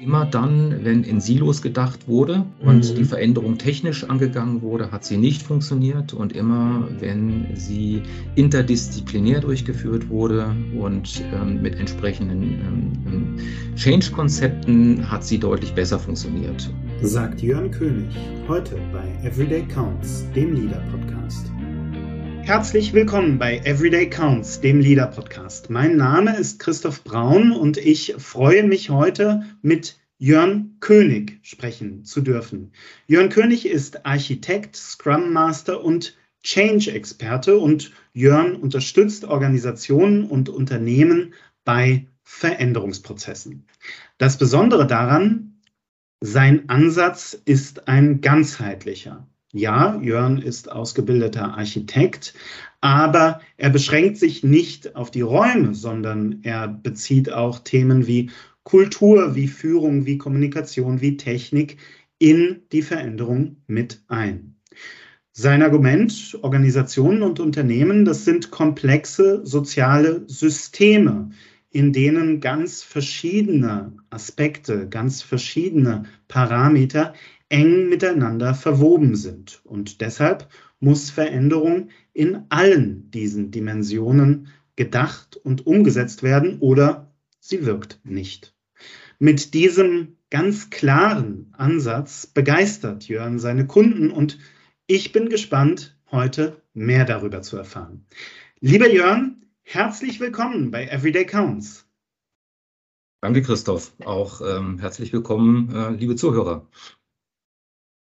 Immer dann, wenn in Silos gedacht wurde und mhm. die Veränderung technisch angegangen wurde, hat sie nicht funktioniert. Und immer, wenn sie interdisziplinär durchgeführt wurde und ähm, mit entsprechenden ähm, Change-Konzepten, hat sie deutlich besser funktioniert. Sagt Jörn König heute bei Everyday Counts, dem Leader-Podcast. Herzlich willkommen bei Everyday Counts, dem Leader Podcast. Mein Name ist Christoph Braun und ich freue mich heute mit Jörn König sprechen zu dürfen. Jörn König ist Architekt, Scrum Master und Change-Experte und Jörn unterstützt Organisationen und Unternehmen bei Veränderungsprozessen. Das Besondere daran, sein Ansatz ist ein ganzheitlicher. Ja, Jörn ist ausgebildeter Architekt, aber er beschränkt sich nicht auf die Räume, sondern er bezieht auch Themen wie Kultur, wie Führung, wie Kommunikation, wie Technik in die Veränderung mit ein. Sein Argument, Organisationen und Unternehmen, das sind komplexe soziale Systeme, in denen ganz verschiedene Aspekte, ganz verschiedene Parameter eng miteinander verwoben sind. Und deshalb muss Veränderung in allen diesen Dimensionen gedacht und umgesetzt werden oder sie wirkt nicht. Mit diesem ganz klaren Ansatz begeistert Jörn seine Kunden und ich bin gespannt, heute mehr darüber zu erfahren. Lieber Jörn, herzlich willkommen bei Everyday Counts. Danke, Christoph. Auch ähm, herzlich willkommen, äh, liebe Zuhörer.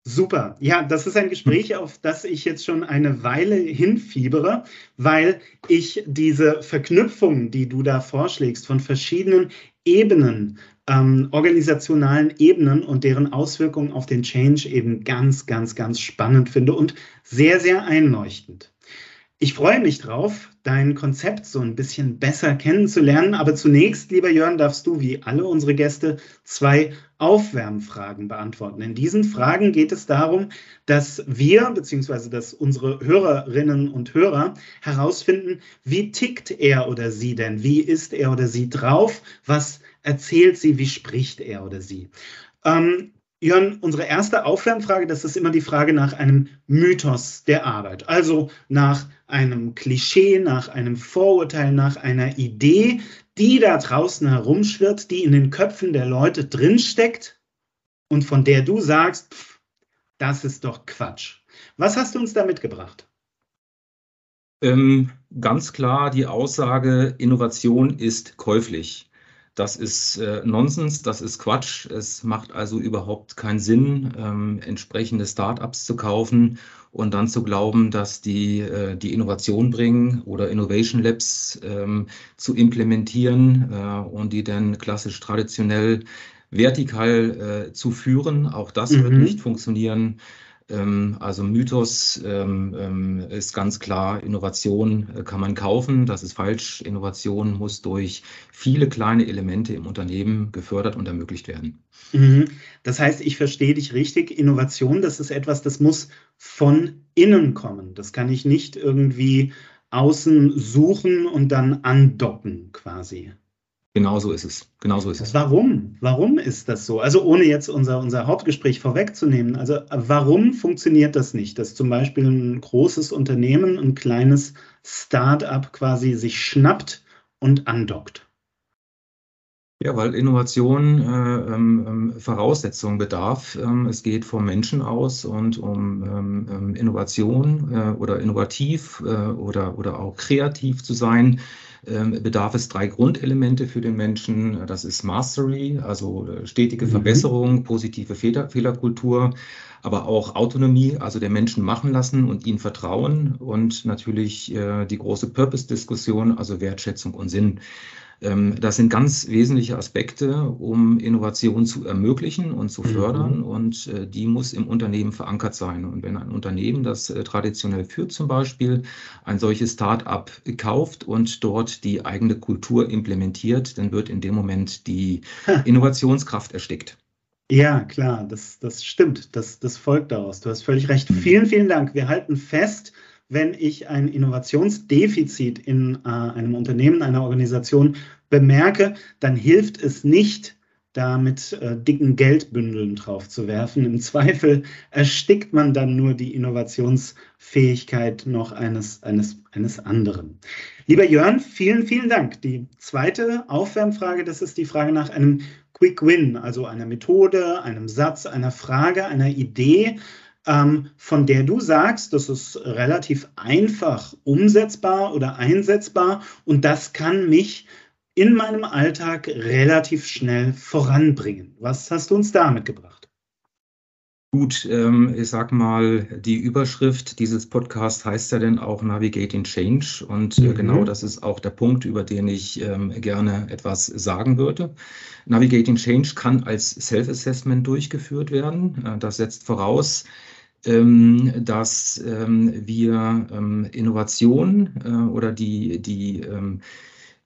Super. Ja, das ist ein Gespräch, auf das ich jetzt schon eine Weile hinfiebere, weil ich diese Verknüpfung, die du da vorschlägst, von verschiedenen Ebenen, ähm, organisationalen Ebenen und deren Auswirkungen auf den Change eben ganz, ganz, ganz spannend finde und sehr, sehr einleuchtend. Ich freue mich drauf, dein Konzept so ein bisschen besser kennenzulernen. Aber zunächst, lieber Jörn, darfst du wie alle unsere Gäste zwei Aufwärmfragen beantworten. In diesen Fragen geht es darum, dass wir bzw. dass unsere Hörerinnen und Hörer herausfinden, wie tickt er oder sie denn? Wie ist er oder sie drauf? Was erzählt sie? Wie spricht er oder sie? Ähm, Jörn, unsere erste Aufwärmfrage, das ist immer die Frage nach einem Mythos der Arbeit. Also nach einem Klischee, nach einem Vorurteil, nach einer Idee, die da draußen herumschwirrt, die in den Köpfen der Leute drinsteckt und von der du sagst, pff, das ist doch Quatsch. Was hast du uns da mitgebracht? Ähm, ganz klar die Aussage, Innovation ist käuflich. Das ist äh, Nonsens, das ist Quatsch. Es macht also überhaupt keinen Sinn, ähm, entsprechende Startups zu kaufen und dann zu glauben, dass die äh, die Innovation bringen oder Innovation Labs ähm, zu implementieren äh, und die dann klassisch traditionell vertikal äh, zu führen. Auch das mhm. wird nicht funktionieren. Ähm, also Mythos ähm, ähm, ist ganz klar, Innovation äh, kann man kaufen, das ist falsch. Innovation muss durch viele kleine Elemente im Unternehmen gefördert und ermöglicht werden. Mhm. Das heißt, ich verstehe dich richtig, Innovation, das ist etwas, das muss von innen kommen. Das kann ich nicht irgendwie außen suchen und dann andocken quasi. Genau so ist es. Genau so ist es. Warum? Warum ist das so? Also ohne jetzt unser, unser Hauptgespräch vorwegzunehmen. Also warum funktioniert das nicht, dass zum Beispiel ein großes Unternehmen, ein kleines Start-up quasi sich schnappt und andockt? Ja, weil Innovation äh, ähm, ähm Voraussetzungen bedarf. Ähm, es geht vom Menschen aus und um ähm, ähm Innovation äh, oder innovativ äh, oder, oder auch kreativ zu sein bedarf es drei Grundelemente für den Menschen. Das ist Mastery, also äh, stetige mhm. Verbesserung, positive Fehler, Fehlerkultur, aber auch Autonomie, also der Menschen machen lassen und ihnen vertrauen und natürlich äh, die große Purpose-Diskussion, also Wertschätzung und Sinn. Ähm, das sind ganz wesentliche Aspekte, um Innovation zu ermöglichen und zu fördern. Mhm. Und äh, die muss im Unternehmen verankert sein. Und wenn ein Unternehmen, das äh, traditionell führt, zum Beispiel ein solches Start-up kauft und dort die eigene Kultur implementiert, dann wird in dem Moment die Innovationskraft erstickt. Ja, klar, das, das stimmt. Das, das folgt daraus. Du hast völlig recht. Mhm. Vielen, vielen Dank. Wir halten fest, wenn ich ein Innovationsdefizit in äh, einem Unternehmen, einer Organisation bemerke, dann hilft es nicht, da mit äh, dicken Geldbündeln drauf zu werfen. Im Zweifel erstickt man dann nur die Innovationsfähigkeit noch eines, eines, eines anderen. Lieber Jörn, vielen, vielen Dank. Die zweite Aufwärmfrage, das ist die Frage nach einem Quick Win, also einer Methode, einem Satz, einer Frage, einer Idee, ähm, von der du sagst, das ist relativ einfach umsetzbar oder einsetzbar und das kann mich in meinem Alltag relativ schnell voranbringen. Was hast du uns da mitgebracht? Gut, ähm, ich sag mal, die Überschrift dieses Podcasts heißt ja dann auch Navigating Change und äh, mhm. genau das ist auch der Punkt, über den ich ähm, gerne etwas sagen würde. Navigating Change kann als Self-Assessment durchgeführt werden. Äh, das setzt voraus, dass ähm, wir ähm, Innovation äh, oder die, die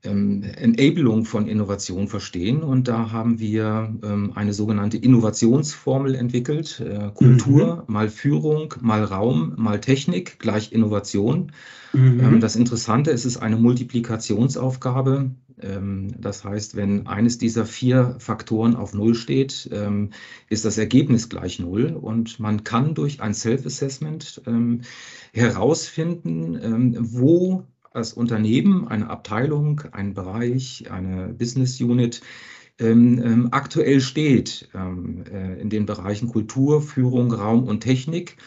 ähm, Enabling von Innovation verstehen. Und da haben wir ähm, eine sogenannte Innovationsformel entwickelt. Äh, Kultur mhm. mal Führung, mal Raum, mal Technik gleich Innovation. Mhm. Ähm, das Interessante ist, es ist eine Multiplikationsaufgabe. Ähm, das heißt, wenn eines dieser vier Faktoren auf Null steht, ähm, ist das Ergebnis gleich Null. Und man kann durch ein Self-Assessment ähm, herausfinden, wo das Unternehmen, eine Abteilung, ein Bereich, eine Business Unit ähm, ähm, aktuell steht ähm, äh, in den Bereichen Kultur, Führung, Raum und Technik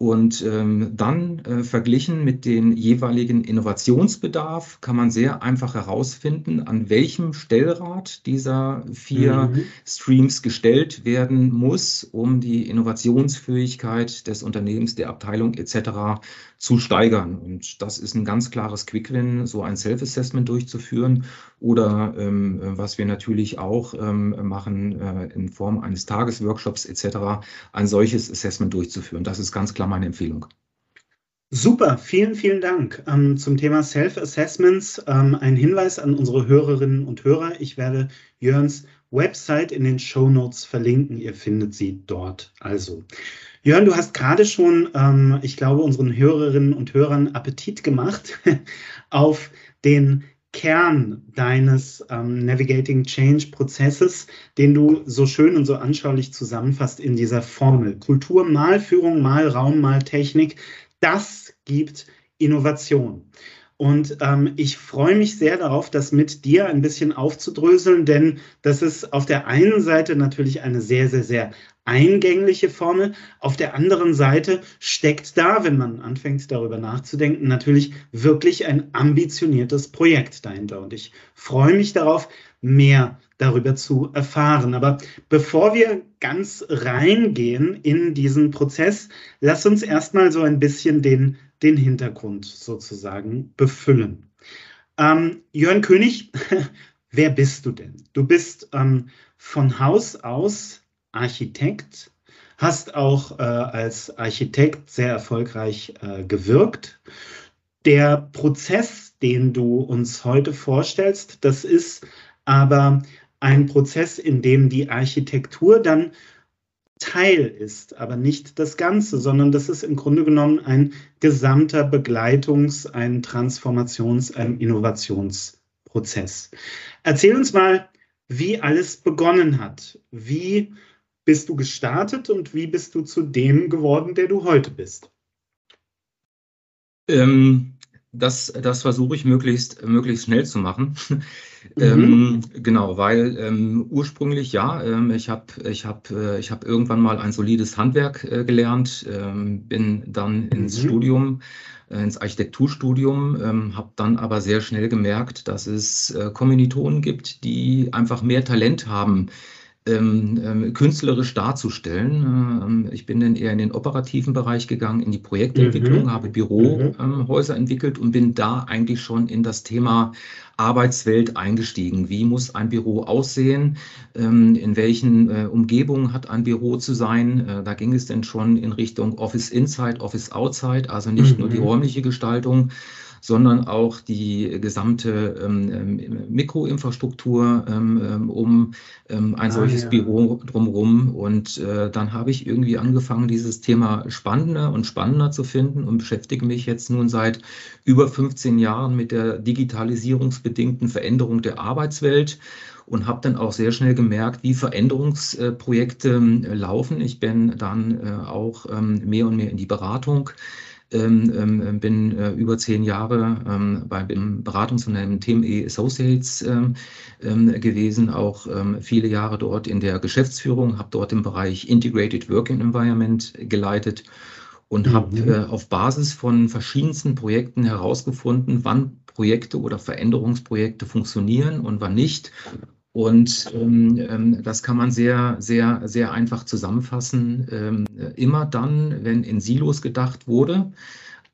und ähm, dann äh, verglichen mit den jeweiligen Innovationsbedarf kann man sehr einfach herausfinden, an welchem Stellrad dieser vier mhm. Streams gestellt werden muss, um die Innovationsfähigkeit des Unternehmens, der Abteilung etc. zu steigern. Und das ist ein ganz klares Quick-Win, so ein Self-Assessment durchzuführen oder ähm, was wir natürlich auch ähm, machen äh, in Form eines Tagesworkshops etc. ein solches Assessment durchzuführen. Das ist ganz klar meine Empfehlung. Super, vielen, vielen Dank. Ähm, zum Thema Self-Assessments ähm, ein Hinweis an unsere Hörerinnen und Hörer. Ich werde Jörns Website in den Show Notes verlinken. Ihr findet sie dort. Also, Jörn, du hast gerade schon, ähm, ich glaube, unseren Hörerinnen und Hörern Appetit gemacht auf den Kern deines ähm, Navigating Change Prozesses, den du so schön und so anschaulich zusammenfasst in dieser Formel. Kultur mal Führung, mal Raum, mal Technik. Das gibt Innovation. Und ähm, ich freue mich sehr darauf, das mit dir ein bisschen aufzudröseln, denn das ist auf der einen Seite natürlich eine sehr, sehr, sehr eingängliche Formel. Auf der anderen Seite steckt da, wenn man anfängt darüber nachzudenken, natürlich wirklich ein ambitioniertes Projekt dahinter. Und ich freue mich darauf, mehr darüber zu erfahren. Aber bevor wir ganz reingehen in diesen Prozess, lass uns erstmal so ein bisschen den den Hintergrund sozusagen befüllen. Ähm, Jörn König, wer bist du denn? Du bist ähm, von Haus aus Architekt, hast auch äh, als Architekt sehr erfolgreich äh, gewirkt. Der Prozess, den du uns heute vorstellst, das ist aber ein Prozess, in dem die Architektur dann Teil ist, aber nicht das Ganze, sondern das ist im Grunde genommen ein gesamter Begleitungs-, ein Transformations-, ein Innovationsprozess. Erzähl uns mal, wie alles begonnen hat. Wie bist du gestartet und wie bist du zu dem geworden, der du heute bist? Ähm, das, das versuche ich möglichst, möglichst schnell zu machen. Mhm. ähm, genau, weil ähm, ursprünglich ja, ähm, ich habe ich hab, äh, ich hab irgendwann mal ein solides Handwerk äh, gelernt, ähm, bin dann ins mhm. Studium, äh, ins Architekturstudium, ähm, habe dann aber sehr schnell gemerkt, dass es äh, Kommilitonen gibt, die einfach mehr Talent haben ähm, ähm, künstlerisch darzustellen. Ähm, ich bin dann eher in den operativen Bereich gegangen, in die Projektentwicklung, mhm. habe Bürohäuser mhm. entwickelt und bin da eigentlich schon in das Thema Arbeitswelt eingestiegen. Wie muss ein Büro aussehen? Ähm, in welchen äh, Umgebungen hat ein Büro zu sein? Äh, da ging es dann schon in Richtung Office Inside, Office Outside, also nicht mhm. nur die mhm. räumliche Gestaltung, sondern auch die gesamte ähm, ähm Mikroinfrastruktur ähm, um ähm, ein ah, solches ja. Büro drumherum. Und äh, dann habe ich irgendwie angefangen, dieses Thema spannender und spannender zu finden und beschäftige mich jetzt nun seit über 15 Jahren mit der digitalisierungsbedingten Veränderung der Arbeitswelt und habe dann auch sehr schnell gemerkt, wie Veränderungsprojekte äh, laufen. Ich bin dann äh, auch mehr und mehr in die Beratung bin äh, über zehn Jahre ähm, beim Beratungsunternehmen TME Associates ähm, ähm, gewesen, auch ähm, viele Jahre dort in der Geschäftsführung, habe dort im Bereich Integrated Working Environment geleitet und mhm. habe äh, auf Basis von verschiedensten Projekten herausgefunden, wann Projekte oder Veränderungsprojekte funktionieren und wann nicht und ähm, ähm, das kann man sehr, sehr, sehr einfach zusammenfassen. Ähm, immer dann, wenn in Silos gedacht wurde,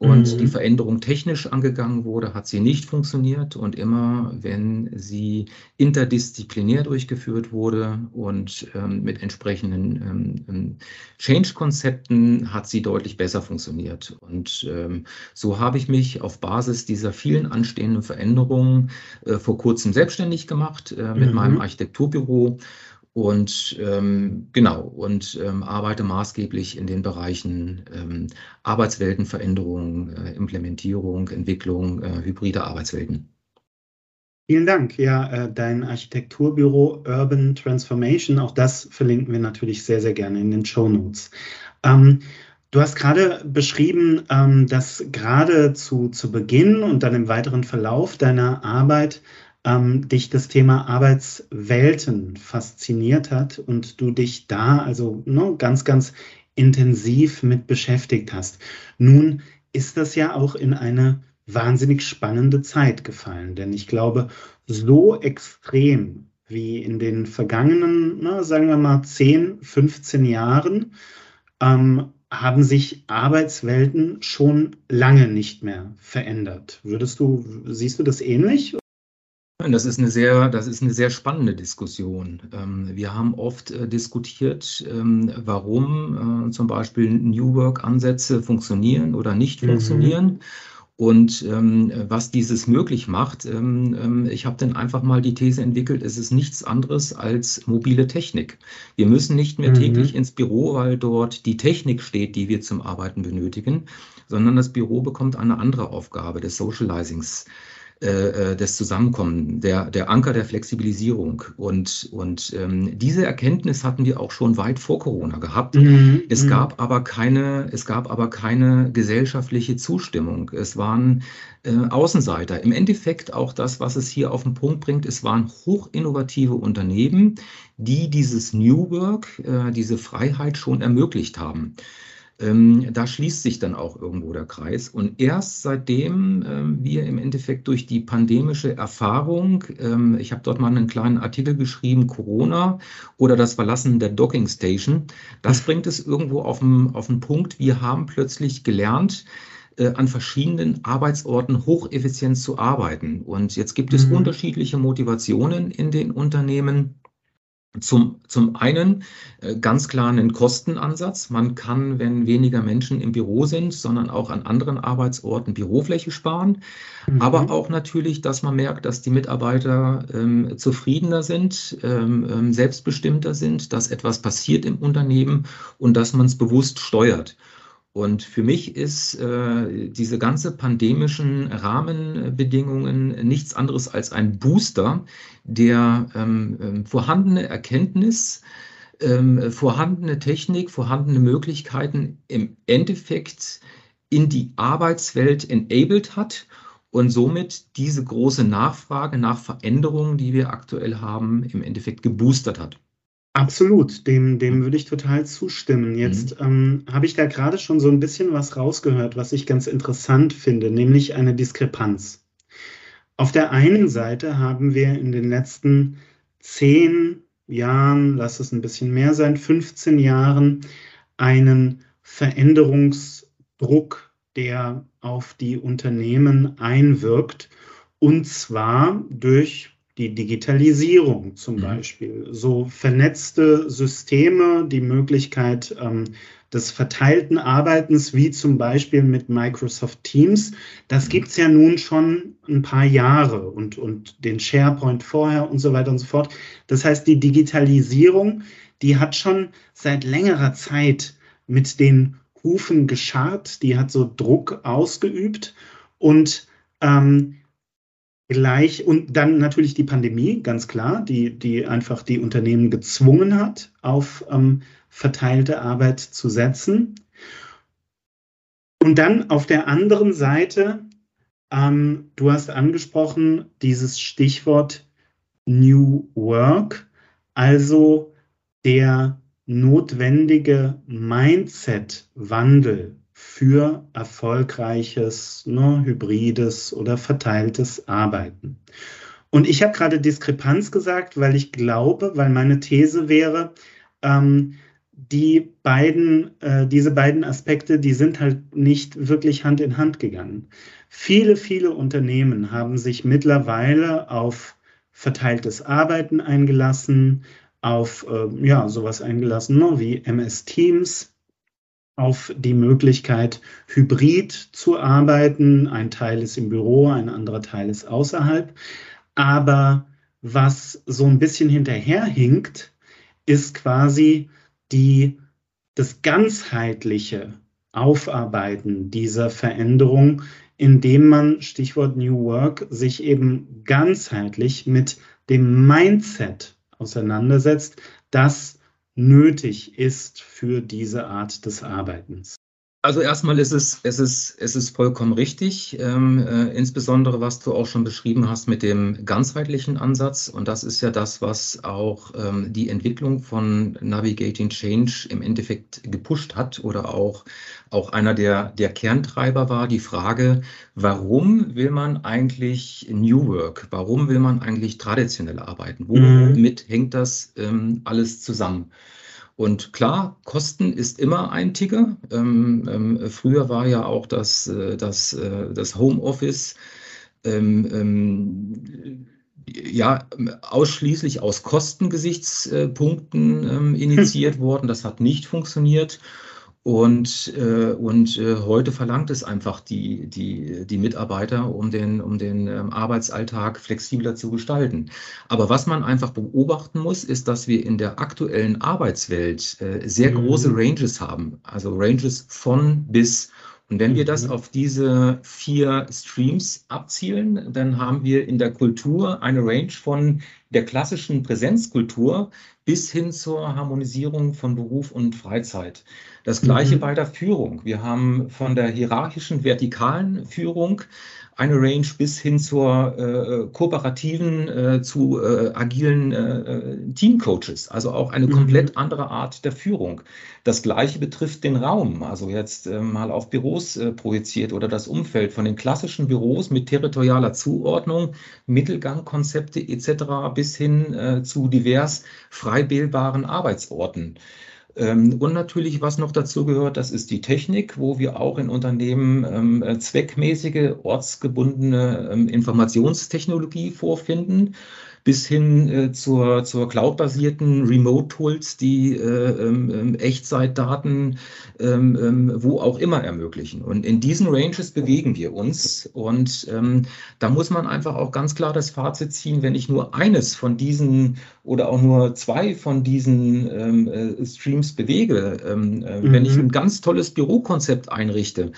und mhm. die Veränderung technisch angegangen wurde, hat sie nicht funktioniert. Und immer, wenn sie interdisziplinär durchgeführt wurde und ähm, mit entsprechenden ähm, ähm, Change-Konzepten, hat sie deutlich besser funktioniert. Und ähm, so habe ich mich auf Basis dieser vielen anstehenden Veränderungen äh, vor kurzem selbstständig gemacht äh, mit mhm. meinem Architekturbüro und ähm, genau, und ähm, arbeite maßgeblich in den Bereichen ähm, Arbeitsweltenveränderung, äh, Implementierung, Entwicklung äh, hybrider Arbeitswelten. Vielen Dank. Ja, äh, dein Architekturbüro Urban Transformation, auch das verlinken wir natürlich sehr, sehr gerne in den Show Notes. Ähm, du hast gerade beschrieben, ähm, dass gerade zu, zu Beginn und dann im weiteren Verlauf deiner Arbeit ähm, dich das Thema Arbeitswelten fasziniert hat und du dich da also ne, ganz, ganz intensiv mit beschäftigt hast. Nun ist das ja auch in eine wahnsinnig spannende Zeit gefallen, denn ich glaube, so extrem wie in den vergangenen, na, sagen wir mal, 10, 15 Jahren, ähm, haben sich Arbeitswelten schon lange nicht mehr verändert. Würdest du, siehst du das ähnlich? Das ist eine sehr, das ist eine sehr spannende Diskussion. Ähm, wir haben oft äh, diskutiert, ähm, warum äh, zum Beispiel New Work-Ansätze funktionieren oder nicht mhm. funktionieren. Und ähm, was dieses möglich macht, ich habe dann einfach mal die These entwickelt, es ist nichts anderes als mobile Technik. Wir müssen nicht mehr mhm. täglich ins Büro, weil dort die Technik steht, die wir zum Arbeiten benötigen, sondern das Büro bekommt eine andere Aufgabe des Socializings äh, äh, des Zusammenkommen, der, der Anker der Flexibilisierung. Und, und ähm, diese Erkenntnis hatten wir auch schon weit vor Corona gehabt. Mhm. Es, mhm. gab aber keine, es gab aber keine gesellschaftliche Zustimmung. Es waren äh, Außenseiter. Im Endeffekt auch das, was es hier auf den Punkt bringt, es waren hochinnovative Unternehmen, die dieses New Work, äh, diese Freiheit schon ermöglicht haben. Ähm, da schließt sich dann auch irgendwo der Kreis. Und erst seitdem ähm, wir im Endeffekt durch die pandemische Erfahrung, ähm, ich habe dort mal einen kleinen Artikel geschrieben, Corona oder das Verlassen der Docking Station, das mhm. bringt es irgendwo auf den, auf den Punkt. Wir haben plötzlich gelernt, äh, an verschiedenen Arbeitsorten hocheffizient zu arbeiten. Und jetzt gibt es mhm. unterschiedliche Motivationen in den Unternehmen. Zum, zum einen äh, ganz klar einen Kostenansatz. Man kann, wenn weniger Menschen im Büro sind, sondern auch an anderen Arbeitsorten Bürofläche sparen. Mhm. Aber auch natürlich, dass man merkt, dass die Mitarbeiter ähm, zufriedener sind, ähm, ähm selbstbestimmter sind, dass etwas passiert im Unternehmen und dass man es bewusst steuert. Und für mich ist äh, diese ganze pandemischen Rahmenbedingungen nichts anderes als ein Booster, der ähm, ähm, vorhandene Erkenntnis, ähm, vorhandene Technik, vorhandene Möglichkeiten im Endeffekt in die Arbeitswelt enabled hat und somit diese große Nachfrage nach Veränderungen, die wir aktuell haben, im Endeffekt geboostert hat. Absolut, dem, dem würde ich total zustimmen. Jetzt mhm. ähm, habe ich da gerade schon so ein bisschen was rausgehört, was ich ganz interessant finde, nämlich eine Diskrepanz. Auf der einen Seite haben wir in den letzten zehn Jahren, lass es ein bisschen mehr sein, 15 Jahren, einen Veränderungsdruck, der auf die Unternehmen einwirkt, und zwar durch die Digitalisierung zum mhm. Beispiel, so vernetzte Systeme, die Möglichkeit, ähm, des verteilten Arbeitens, wie zum Beispiel mit Microsoft Teams, das gibt es ja nun schon ein paar Jahre und, und den SharePoint vorher und so weiter und so fort. Das heißt, die Digitalisierung, die hat schon seit längerer Zeit mit den Hufen gescharrt, die hat so Druck ausgeübt. Und ähm, gleich und dann natürlich die Pandemie, ganz klar, die, die einfach die Unternehmen gezwungen hat, auf ähm, verteilte Arbeit zu setzen. Und dann auf der anderen Seite, ähm, du hast angesprochen, dieses Stichwort New Work, also der notwendige Mindset-Wandel für erfolgreiches, ne, hybrides oder verteiltes Arbeiten. Und ich habe gerade Diskrepanz gesagt, weil ich glaube, weil meine These wäre, ähm, die beiden, äh, diese beiden Aspekte, die sind halt nicht wirklich Hand in Hand gegangen. Viele, viele Unternehmen haben sich mittlerweile auf verteiltes Arbeiten eingelassen, auf äh, ja, sowas eingelassen ne, wie MS Teams, auf die Möglichkeit, hybrid zu arbeiten. Ein Teil ist im Büro, ein anderer Teil ist außerhalb. Aber was so ein bisschen hinterherhinkt, ist quasi die, das ganzheitliche Aufarbeiten dieser Veränderung, indem man, Stichwort New Work, sich eben ganzheitlich mit dem Mindset auseinandersetzt, das nötig ist für diese Art des Arbeitens. Also erstmal ist es, es ist, es ist vollkommen richtig, ähm, äh, insbesondere was du auch schon beschrieben hast mit dem ganzheitlichen Ansatz. Und das ist ja das, was auch ähm, die Entwicklung von Navigating Change im Endeffekt gepusht hat oder auch, auch einer der, der Kerntreiber war, die Frage, warum will man eigentlich New Work? Warum will man eigentlich traditionell arbeiten? Womit mhm. hängt das ähm, alles zusammen? Und klar, Kosten ist immer ein Ticker. Ähm, ähm, früher war ja auch das, äh, das, äh, das Homeoffice ähm, ähm ja ausschließlich aus Kostengesichtspunkten ähm, initiiert worden. Das hat nicht funktioniert. Und, äh, und äh, heute verlangt es einfach die, die, die Mitarbeiter, um den, um den ähm, Arbeitsalltag flexibler zu gestalten. Aber was man einfach beobachten muss, ist, dass wir in der aktuellen Arbeitswelt äh, sehr mhm. große Ranges haben. Also Ranges von bis. Und wenn wir das mhm. auf diese vier Streams abzielen, dann haben wir in der Kultur eine Range von der klassischen Präsenzkultur bis hin zur Harmonisierung von Beruf und Freizeit. Das gleiche mhm. bei der Führung. Wir haben von der hierarchischen vertikalen Führung eine Range bis hin zur äh, kooperativen, äh, zu äh, agilen äh, Teamcoaches, also auch eine mhm. komplett andere Art der Führung. Das gleiche betrifft den Raum, also jetzt äh, mal auf Büros äh, projiziert oder das Umfeld von den klassischen Büros mit territorialer Zuordnung, Mittelgangkonzepte etc. bis hin zu divers frei wählbaren Arbeitsorten. Ähm, und natürlich, was noch dazu gehört, das ist die Technik, wo wir auch in Unternehmen ähm, äh, zweckmäßige, ortsgebundene ähm, Informationstechnologie vorfinden bis hin äh, zur, zur cloud-basierten Remote-Tools, die äh, ähm, ähm, Echtzeitdaten ähm, ähm, wo auch immer ermöglichen. Und in diesen Ranges bewegen wir uns. Und ähm, da muss man einfach auch ganz klar das Fazit ziehen, wenn ich nur eines von diesen oder auch nur zwei von diesen ähm, äh, Streams bewege, mhm. wenn ich mhm. ein ganz tolles Bürokonzept einrichte,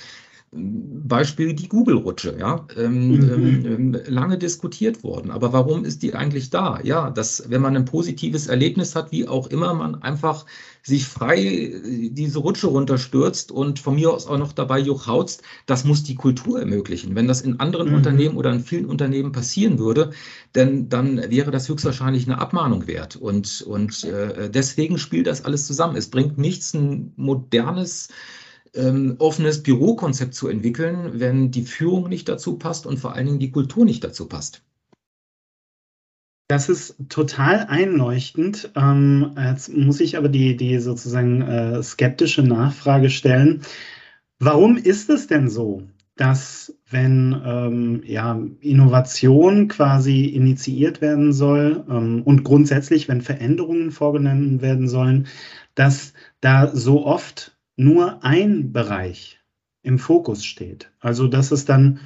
Beispiel die Google-Rutsche, ja, ähm, mhm. ähm, lange diskutiert worden. Aber warum ist die eigentlich da? Ja, dass, wenn man ein positives Erlebnis hat, wie auch immer, man einfach sich frei diese Rutsche runterstürzt und von mir aus auch noch dabei juchhautzt, das muss die Kultur ermöglichen. Wenn das in anderen mhm. Unternehmen oder in vielen Unternehmen passieren würde, denn, dann wäre das höchstwahrscheinlich eine Abmahnung wert. Und, und äh, deswegen spielt das alles zusammen. Es bringt nichts, ein modernes ähm, offenes Bürokonzept zu entwickeln, wenn die Führung nicht dazu passt und vor allen Dingen die Kultur nicht dazu passt. Das ist total einleuchtend. Ähm, jetzt muss ich aber die, die sozusagen äh, skeptische Nachfrage stellen. Warum ist es denn so, dass wenn ähm, ja, Innovation quasi initiiert werden soll ähm, und grundsätzlich, wenn Veränderungen vorgenommen werden sollen, dass da so oft nur ein Bereich im Fokus steht. Also dass es dann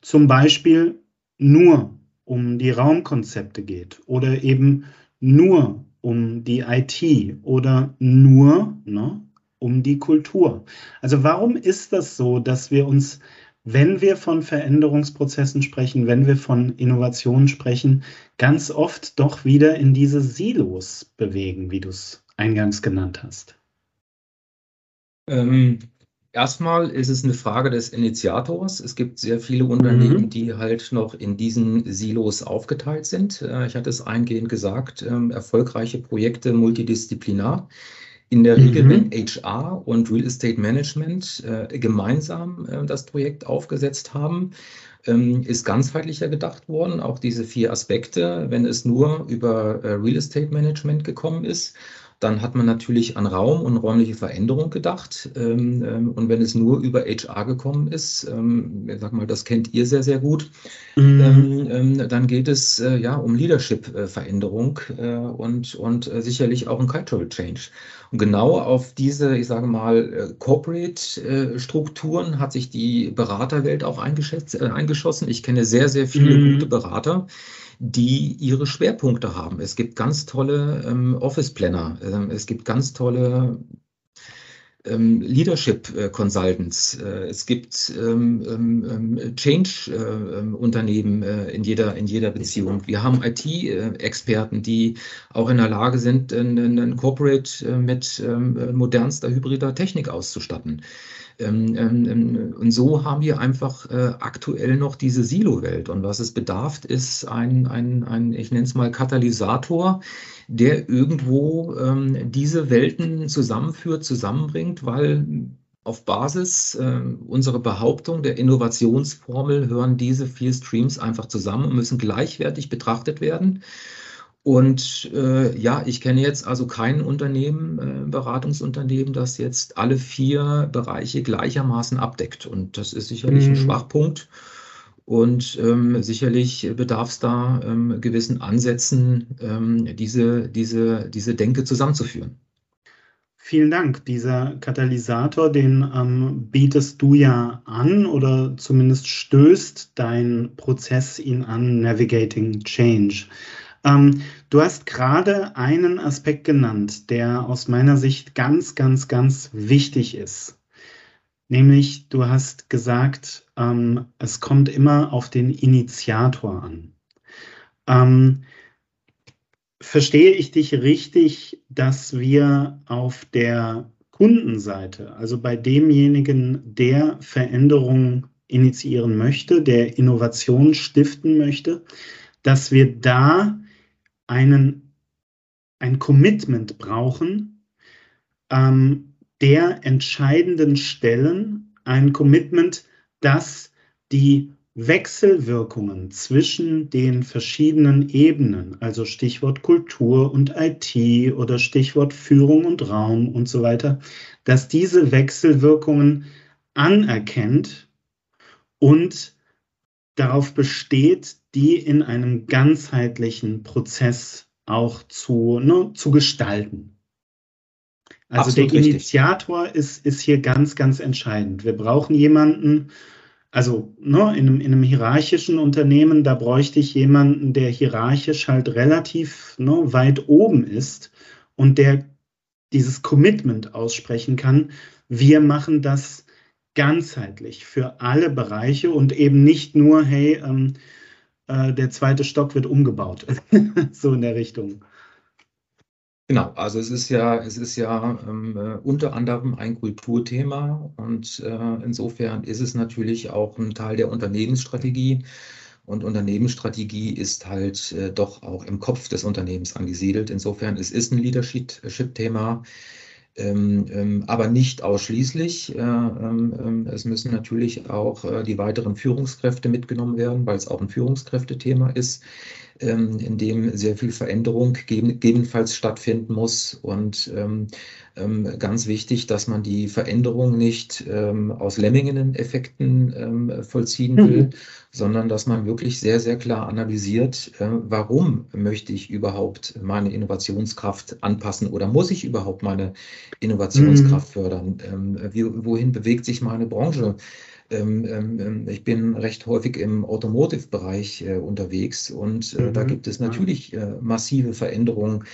zum Beispiel nur um die Raumkonzepte geht oder eben nur um die IT oder nur ne, um die Kultur. Also warum ist das so, dass wir uns, wenn wir von Veränderungsprozessen sprechen, wenn wir von Innovationen sprechen, ganz oft doch wieder in diese Silos bewegen, wie du es eingangs genannt hast? Ähm, erstmal ist es eine Frage des Initiators. Es gibt sehr viele Unternehmen, mhm. die halt noch in diesen Silos aufgeteilt sind. Äh, ich hatte es eingehend gesagt, ähm, erfolgreiche Projekte multidisziplinar. In der Regel, mhm. wenn HR und Real Estate Management äh, gemeinsam äh, das Projekt aufgesetzt haben, ähm, ist ganzheitlicher gedacht worden. Auch diese vier Aspekte, wenn es nur über Real Estate Management gekommen ist, dann hat man natürlich an Raum und räumliche Veränderung gedacht. Ähm, ähm, und wenn es nur über HR gekommen ist, ähm, ich sag mal, das kennt ihr sehr, sehr gut, mhm. dann geht es äh, ja um Leadership-Veränderung äh, und, und äh, sicherlich auch um Cultural Change. Und genau auf diese, ich sage mal, Corporate-Strukturen hat sich die Beraterwelt auch eingeschossen. Ich kenne sehr, sehr viele mhm. gute Berater, die ihre Schwerpunkte haben. Es gibt ganz tolle ähm, Office-Planner, ähm, es gibt ganz tolle ähm, Leadership Consultants, äh, es gibt ähm, ähm, Change-Unternehmen äh, äh, in, jeder, in jeder Beziehung. Wir haben IT-Experten, die auch in der Lage sind, ein Corporate mit modernster hybrider Technik auszustatten. Ähm, ähm, ähm, und so haben wir einfach äh, aktuell noch diese Silo-Welt. Und was es bedarf, ist ein, ein, ein ich nenne es mal Katalysator, der irgendwo diese Welten zusammenführt, zusammenbringt, weil auf Basis äh, unserer Behauptung der Innovationsformel hören diese vier Streams einfach zusammen und müssen gleichwertig betrachtet werden. Und äh, ja, ich kenne jetzt also kein Unternehmen, äh, Beratungsunternehmen, das jetzt alle vier Bereiche gleichermaßen abdeckt. Und das ist sicherlich mhm. ein Schwachpunkt. Und ähm, sicherlich bedarf es da ähm, gewissen Ansätzen, ähm, diese, diese, diese Denke zusammenzuführen. Vielen Dank. Dieser Katalysator, den ähm, bietest du ja an oder zumindest stößt dein Prozess ihn an, Navigating Change. Ähm, du hast gerade einen Aspekt genannt, der aus meiner Sicht ganz, ganz, ganz wichtig ist. Nämlich, du hast gesagt, ähm, es kommt immer auf den Initiator an. Ähm, verstehe ich dich richtig, dass wir auf der Kundenseite, also bei demjenigen, der Veränderungen initiieren möchte, der Innovation stiften möchte, dass wir da einen, ein Commitment brauchen, ähm, der entscheidenden Stellen, ein Commitment, das die Wechselwirkungen zwischen den verschiedenen Ebenen, also Stichwort Kultur und IT oder Stichwort Führung und Raum und so weiter, dass diese Wechselwirkungen anerkennt und darauf besteht, die in einem ganzheitlichen Prozess auch zu, ne, zu gestalten. Also Absolut der Initiator ist, ist hier ganz, ganz entscheidend. Wir brauchen jemanden, also ne, in, einem, in einem hierarchischen Unternehmen, da bräuchte ich jemanden, der hierarchisch halt relativ ne, weit oben ist und der dieses Commitment aussprechen kann. Wir machen das ganzheitlich für alle Bereiche und eben nicht nur, hey, ähm, äh, der zweite Stock wird umgebaut. so in der Richtung. Genau, also es ist ja, es ist ja ähm, äh, unter anderem ein Kulturthema und äh, insofern ist es natürlich auch ein Teil der Unternehmensstrategie. Und Unternehmensstrategie ist halt äh, doch auch im Kopf des Unternehmens angesiedelt. Insofern es ist ein Leadership-Thema. Ähm, ähm, aber nicht ausschließlich. Äh, ähm, ähm, es müssen natürlich auch äh, die weiteren Führungskräfte mitgenommen werden, weil es auch ein Führungskräftethema ist. Ähm, in dem sehr viel Veränderung gegebenenfalls stattfinden muss. Und ähm, ähm, ganz wichtig, dass man die Veränderung nicht ähm, aus Lemmingen-Effekten ähm, vollziehen will, mhm. sondern dass man wirklich sehr, sehr klar analysiert, äh, warum möchte ich überhaupt meine Innovationskraft anpassen oder muss ich überhaupt meine Innovationskraft mhm. fördern? Wie, wohin bewegt sich meine Branche? Ähm, ähm, ähm, ich bin recht häufig im Automotive-Bereich äh, unterwegs und äh, mhm. da gibt es natürlich äh, massive Veränderungen,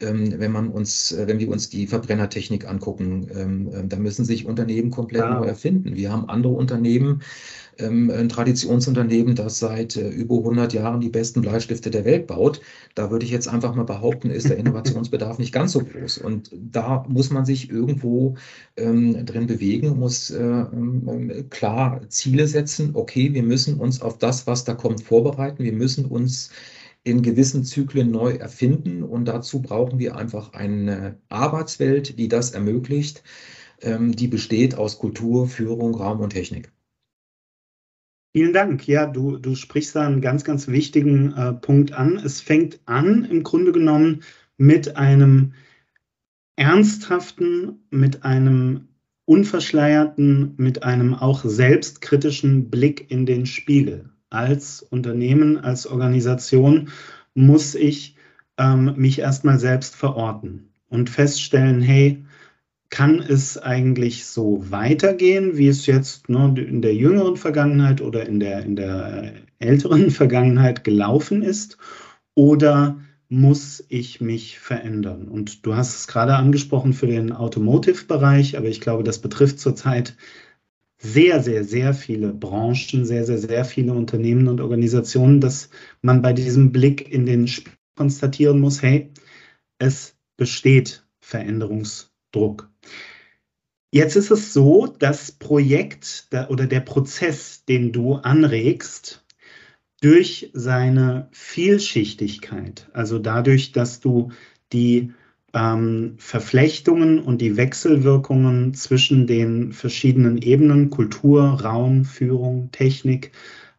wenn man uns, wenn wir uns die Verbrennertechnik angucken. Da müssen sich Unternehmen komplett ja. neu erfinden. Wir haben andere Unternehmen, ein Traditionsunternehmen, das seit über 100 Jahren die besten Bleistifte der Welt baut. Da würde ich jetzt einfach mal behaupten, ist der Innovationsbedarf nicht ganz so groß. Und da muss man sich irgendwo drin bewegen, muss ähm, Ziele setzen. Okay, wir müssen uns auf das, was da kommt, vorbereiten. Wir müssen uns in gewissen Zyklen neu erfinden. Und dazu brauchen wir einfach eine Arbeitswelt, die das ermöglicht, ähm, die besteht aus Kultur, Führung, Raum und Technik. Vielen Dank. Ja, du, du sprichst da einen ganz, ganz wichtigen äh, Punkt an. Es fängt an, im Grunde genommen, mit einem ernsthaften, mit einem unverschleierten, mit einem auch selbstkritischen Blick in den Spiegel. Als Unternehmen, als Organisation muss ich ähm, mich erstmal selbst verorten und feststellen, hey, kann es eigentlich so weitergehen, wie es jetzt ne, in der jüngeren Vergangenheit oder in der, in der älteren Vergangenheit gelaufen ist? Oder muss ich mich verändern? Und du hast es gerade angesprochen für den Automotive-Bereich, aber ich glaube, das betrifft zurzeit sehr, sehr, sehr viele Branchen, sehr, sehr, sehr viele Unternehmen und Organisationen, dass man bei diesem Blick in den Spiel konstatieren muss, hey, es besteht Veränderungsdruck. Jetzt ist es so, das Projekt oder der Prozess, den du anregst, durch seine Vielschichtigkeit, also dadurch, dass du die ähm, Verflechtungen und die Wechselwirkungen zwischen den verschiedenen Ebenen, Kultur, Raum, Führung, Technik,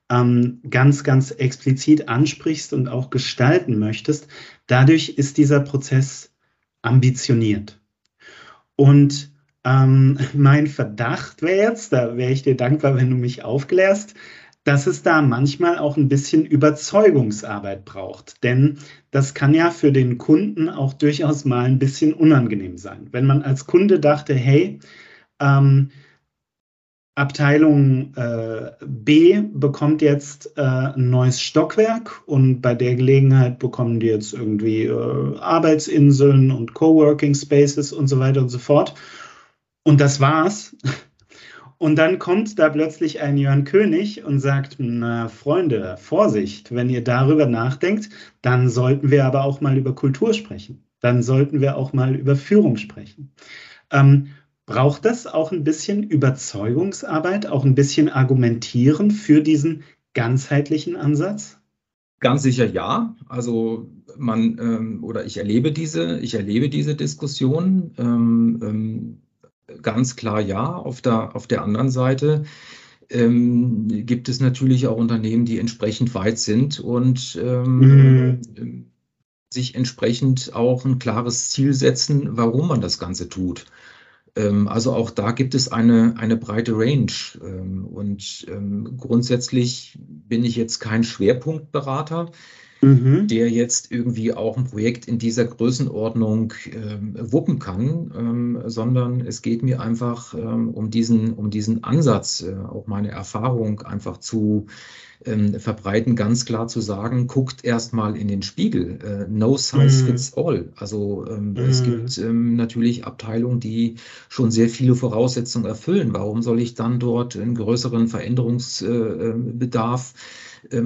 ähm, ganz, ganz explizit ansprichst und auch gestalten möchtest, dadurch ist dieser Prozess ambitioniert. Und ähm, mein Verdacht wäre jetzt, da wäre ich dir dankbar, wenn du mich aufklärst, dass es da manchmal auch ein bisschen Überzeugungsarbeit braucht. Denn das kann ja für den Kunden auch durchaus mal ein bisschen unangenehm sein. Wenn man als Kunde dachte, hey, ähm, Abteilung äh, B bekommt jetzt äh, ein neues Stockwerk und bei der Gelegenheit bekommen die jetzt irgendwie äh, Arbeitsinseln und Coworking Spaces und so weiter und so fort. Und das war's. Und dann kommt da plötzlich ein Jörn König und sagt, na Freunde, Vorsicht, wenn ihr darüber nachdenkt, dann sollten wir aber auch mal über Kultur sprechen. Dann sollten wir auch mal über Führung sprechen. Ähm, braucht das auch ein bisschen Überzeugungsarbeit, auch ein bisschen Argumentieren für diesen ganzheitlichen Ansatz? Ganz sicher ja. Also man ähm, oder ich erlebe diese, ich erlebe diese Diskussion. Ähm, ähm ganz klar ja. Auf der, auf der anderen Seite ähm, gibt es natürlich auch Unternehmen, die entsprechend weit sind und ähm, mhm. sich entsprechend auch ein klares Ziel setzen, warum man das Ganze tut. Ähm, also auch da gibt es eine, eine breite Range. Ähm, und ähm, grundsätzlich bin ich jetzt kein Schwerpunktberater mhm. der jetzt irgendwie auch ein Projekt in dieser Größenordnung ähm, wuppen kann, ähm, sondern es geht mir einfach ähm, um, diesen, um diesen Ansatz, äh, auch meine Erfahrung einfach zu ähm, verbreiten, ganz klar zu sagen, guckt erstmal in den Spiegel. Äh, no size mhm. fits all. Also ähm, mhm. es gibt ähm, natürlich Abteilungen, die schon sehr viele Voraussetzungen erfüllen. Warum soll ich dann dort einen größeren Veränderungsbedarf äh,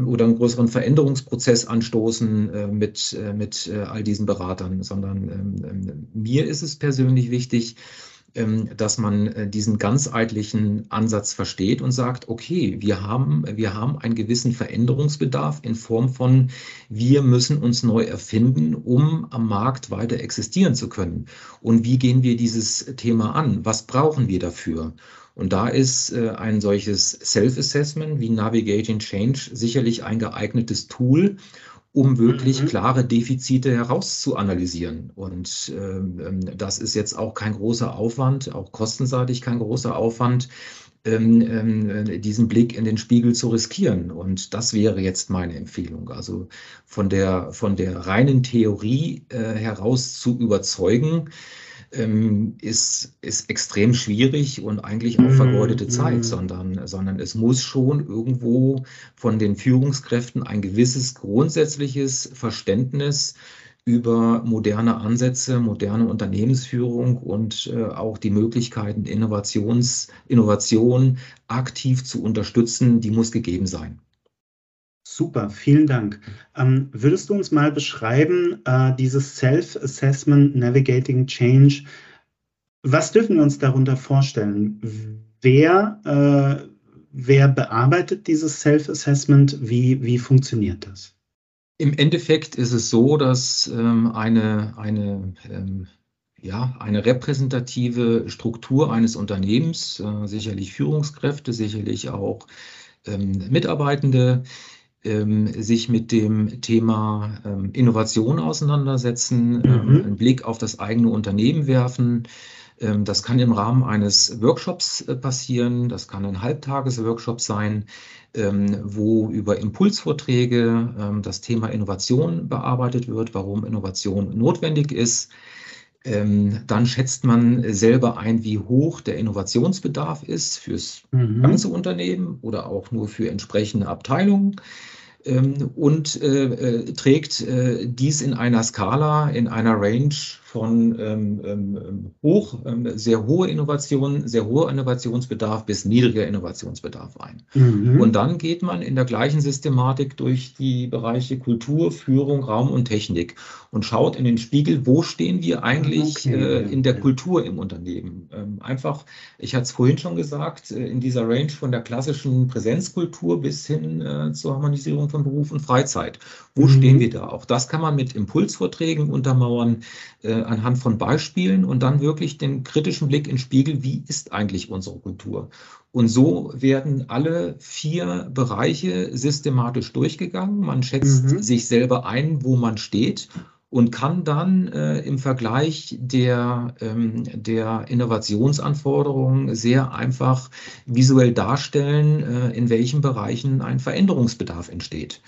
oder einen größeren Veränderungsprozess anstoßen äh, mit, äh, mit äh, all diesen Beratern, sondern ähm, ähm, mir ist es persönlich wichtig, dass man diesen ganzheitlichen Ansatz versteht und sagt, okay, wir haben, wir haben einen gewissen Veränderungsbedarf in Form von, wir müssen uns neu erfinden, um am Markt weiter existieren zu können. Und wie gehen wir dieses Thema an? Was brauchen wir dafür? Und da ist äh, ein solches Self-Assessment wie Navigating Change sicherlich ein geeignetes Tool, um wirklich mhm. klare Defizite herauszuanalysieren. Und ähm, ähm, das ist jetzt auch kein großer Aufwand, auch kostenseitig kein großer Aufwand, ähm, ähm, diesen Blick in den Spiegel zu riskieren. Und das wäre jetzt meine Empfehlung. Also von der, von der reinen Theorie äh, heraus zu überzeugen, ähm, ist, ist extrem schwierig und eigentlich auch vergeudete mm, Zeit, mm. sondern, sondern es muss schon irgendwo von den Führungskräften ein gewisses grundsätzliches Verständnis über moderne Ansätze, moderne Unternehmensführung und äh, auch die Möglichkeiten, Innovations, Innovation aktiv zu unterstützen, die muss gegeben sein. Super, vielen Dank. Ähm, würdest du uns mal beschreiben, äh, dieses Self-Assessment Navigating Change, was dürfen wir uns darunter vorstellen? Wer, äh, wer bearbeitet dieses Self-Assessment? Wie, wie funktioniert das? Im Endeffekt ist es so, dass ähm, eine, eine, ähm, ja, eine repräsentative Struktur eines Unternehmens, äh, sicherlich Führungskräfte, sicherlich auch ähm, Mitarbeitende, sich mit dem Thema ähm, Innovation auseinandersetzen, ähm, mhm. einen Blick auf das eigene Unternehmen werfen. Ähm, das kann im Rahmen eines Workshops äh, passieren, das kann ein Halbtagesworkshop sein, ähm, wo über Impulsvorträge ähm, das Thema Innovation bearbeitet wird, warum Innovation notwendig ist. Dann schätzt man selber ein, wie hoch der Innovationsbedarf ist fürs mhm. ganze Unternehmen oder auch nur für entsprechende Abteilungen ähm, und äh, äh, trägt äh, dies in einer Skala, in einer Range von ähm, ähm, hoch, ähm, sehr hohe Innovation, sehr hoher Innovationsbedarf bis niedriger Innovationsbedarf ein. Mhm. Und dann geht man in der gleichen Systematik durch die Bereiche Kultur, Führung, Raum und Technik und schaut in den Spiegel, wo stehen wir eigentlich okay. äh, in der Kultur im Unternehmen. Ähm, einfach, ich hatte es vorhin schon gesagt, äh, in dieser Range von der klassischen Präsenzkultur bis hin äh, zur Harmonisierung von Beruf und Freizeit. Wo mhm. stehen wir da? Auch das kann man mit Impulsvorträgen untermauern. Äh, anhand von Beispielen und dann wirklich den kritischen Blick in Spiegel, wie ist eigentlich unsere Kultur? Und so werden alle vier Bereiche systematisch durchgegangen. Man schätzt mhm. sich selber ein, wo man steht und kann dann äh, im Vergleich der, ähm, der Innovationsanforderungen sehr einfach visuell darstellen, äh, in welchen Bereichen ein Veränderungsbedarf entsteht.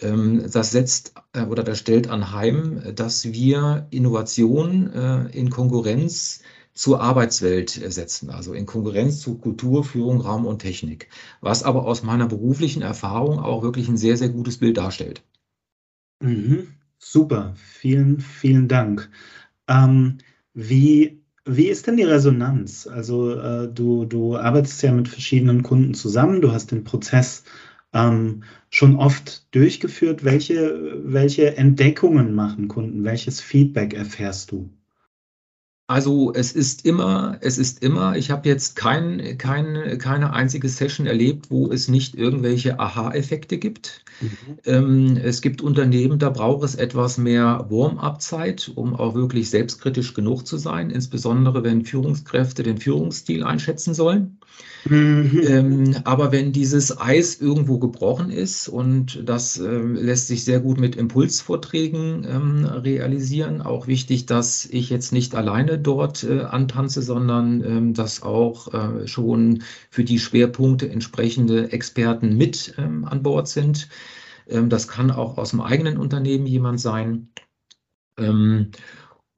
Ähm, das setzt äh, oder das stellt anheim, dass wir Innovation äh, in Konkurrenz zur Arbeitswelt setzen, also in Konkurrenz zu Kultur, Führung, Raum und Technik, was aber aus meiner beruflichen Erfahrung auch wirklich ein sehr, sehr gutes Bild darstellt. Mhm. Super, vielen, vielen Dank. Ähm, wie, wie ist denn die Resonanz? Also äh, du, du arbeitest ja mit verschiedenen Kunden zusammen, du hast den Prozess ähm, schon oft durchgeführt? Welche, welche Entdeckungen machen Kunden? Welches Feedback erfährst du? Also es ist immer, es ist immer, ich habe jetzt kein, kein, keine einzige Session erlebt, wo es nicht irgendwelche Aha-Effekte gibt. Mhm. Ähm, es gibt Unternehmen, da braucht es etwas mehr Warm-up-Zeit, um auch wirklich selbstkritisch genug zu sein, insbesondere wenn Führungskräfte den Führungsstil einschätzen sollen. Mhm. Ähm, aber wenn dieses Eis irgendwo gebrochen ist, und das äh, lässt sich sehr gut mit Impulsvorträgen ähm, realisieren, auch wichtig, dass ich jetzt nicht alleine dort äh, antanze, sondern ähm, dass auch äh, schon für die Schwerpunkte entsprechende Experten mit ähm, an Bord sind. Ähm, das kann auch aus dem eigenen Unternehmen jemand sein.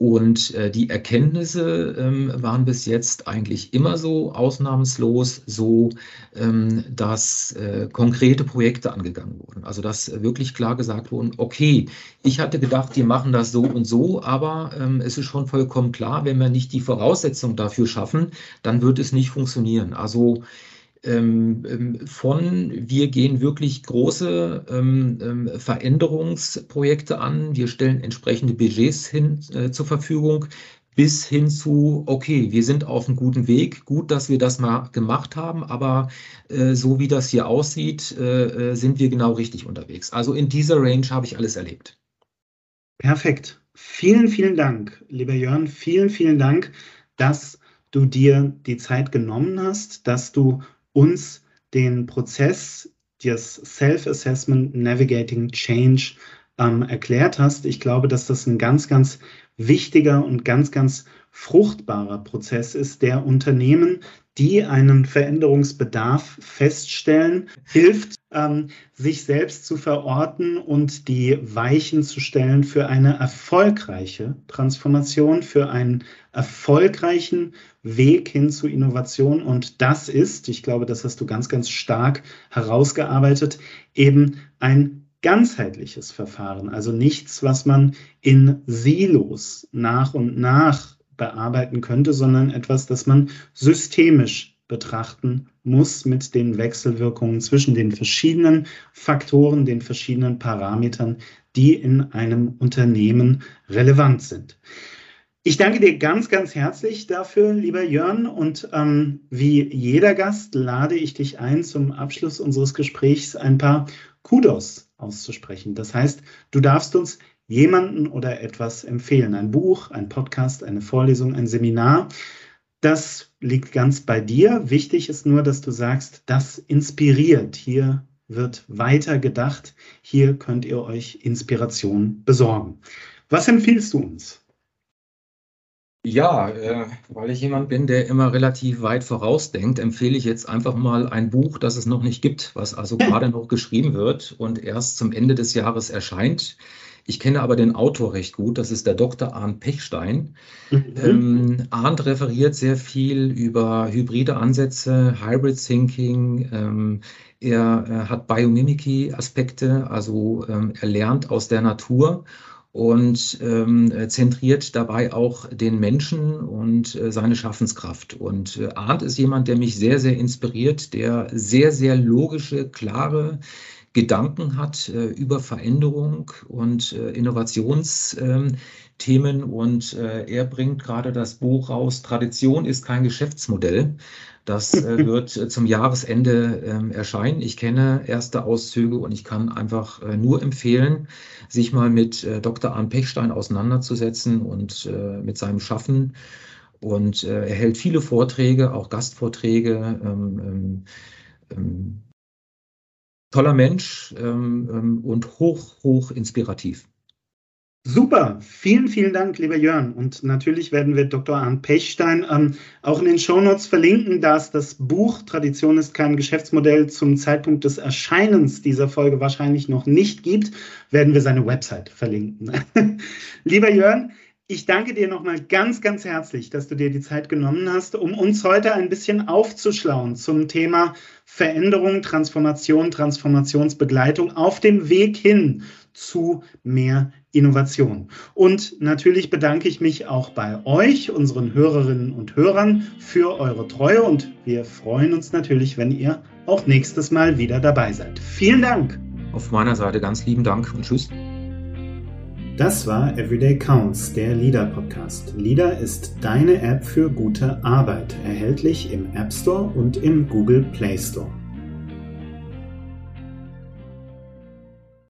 Und äh, die Erkenntnisse ähm, waren bis jetzt eigentlich immer so ausnahmslos so, ähm, dass äh, konkrete Projekte angegangen wurden. Also dass wirklich klar gesagt wurden, okay, ich hatte gedacht, die machen das so und so, aber ähm, es ist schon vollkommen klar, wenn wir nicht die Voraussetzung dafür schaffen, dann wird es nicht funktionieren. Also von, wir gehen wirklich große ähm, ähm, Veränderungsprojekte an, wir stellen entsprechende Budgets hin, äh, zur Verfügung, bis hin zu, okay, wir sind auf einem guten Weg, gut, dass wir das mal gemacht haben, aber äh, so wie das hier aussieht, äh, äh sind wir genau richtig unterwegs. Also in dieser Range habe ich alles erlebt. Perfekt. Vielen, vielen Dank, lieber Jörn. Vielen, vielen Dank, dass du dir die Zeit genommen hast, dass du uns den Prozess des Self-Assessment Navigating Change ähm, erklärt hast. Ich glaube, dass das ein ganz, ganz wichtiger und ganz, ganz fruchtbarer Prozess ist, der Unternehmen, die einen Veränderungsbedarf feststellen, hilft, sich selbst zu verorten und die Weichen zu stellen für eine erfolgreiche Transformation, für einen erfolgreichen Weg hin zu Innovation. Und das ist, ich glaube, das hast du ganz, ganz stark herausgearbeitet, eben ein ganzheitliches Verfahren, also nichts, was man in Silos nach und nach bearbeiten könnte, sondern etwas, das man systemisch betrachten muss mit den Wechselwirkungen zwischen den verschiedenen Faktoren, den verschiedenen Parametern, die in einem Unternehmen relevant sind. Ich danke dir ganz, ganz herzlich dafür, lieber Jörn. Und ähm, wie jeder Gast lade ich dich ein, zum Abschluss unseres Gesprächs ein paar Kudos auszusprechen. Das heißt, du darfst uns jemanden oder etwas empfehlen. Ein Buch, ein Podcast, eine Vorlesung, ein Seminar. Das liegt ganz bei dir. Wichtig ist nur, dass du sagst, das inspiriert. Hier wird weiter gedacht. Hier könnt ihr euch Inspiration besorgen. Was empfiehlst du uns? Ja, äh, weil ich jemand bin, der immer relativ weit vorausdenkt, empfehle ich jetzt einfach mal ein Buch, das es noch nicht gibt, was also gerade noch geschrieben wird und erst zum Ende des Jahres erscheint. Ich kenne aber den Autor recht gut, das ist der Dr. Arndt Pechstein. Mhm. Ähm, Arndt referiert sehr viel über hybride Ansätze, Hybrid Thinking. Ähm, er, er, hat Biomimicry-Aspekte, also ähm, er lernt aus der Natur und ähm, zentriert dabei auch den Menschen und äh, seine Schaffenskraft. Und äh, Arndt ist jemand, der mich sehr, sehr inspiriert, der sehr, sehr logische, klare Gedanken hat äh, über Veränderung und äh, Innovationsthemen. Und äh, er bringt gerade das Buch raus, Tradition ist kein Geschäftsmodell. Das wird zum Jahresende ähm, erscheinen. Ich kenne erste Auszüge und ich kann einfach nur empfehlen, sich mal mit Dr. Arndt Pechstein auseinanderzusetzen und mit seinem Schaffen. Und er hält viele Vorträge, auch Gastvorträge. Ähm, ähm, ähm toller Mensch ähm, ähm, und hoch, hoch inspirativ. Super, vielen, vielen Dank, lieber Jörn. Und natürlich werden wir Dr. Arndt Pechstein ähm, auch in den Shownotes verlinken, da es das Buch Tradition ist kein Geschäftsmodell zum Zeitpunkt des Erscheinens dieser Folge wahrscheinlich noch nicht gibt, werden wir seine Website verlinken. lieber Jörn, ich danke dir nochmal ganz, ganz herzlich, dass du dir die Zeit genommen hast, um uns heute ein bisschen aufzuschlauen zum Thema Veränderung, Transformation, Transformationsbegleitung auf dem Weg hin zu mehr Innovation. Und natürlich bedanke ich mich auch bei euch, unseren Hörerinnen und Hörern, für eure Treue und wir freuen uns natürlich, wenn ihr auch nächstes Mal wieder dabei seid. Vielen Dank. Auf meiner Seite ganz lieben Dank und tschüss. Das war Everyday Counts, der Leader Podcast. Leader ist deine App für gute Arbeit, erhältlich im App Store und im Google Play Store.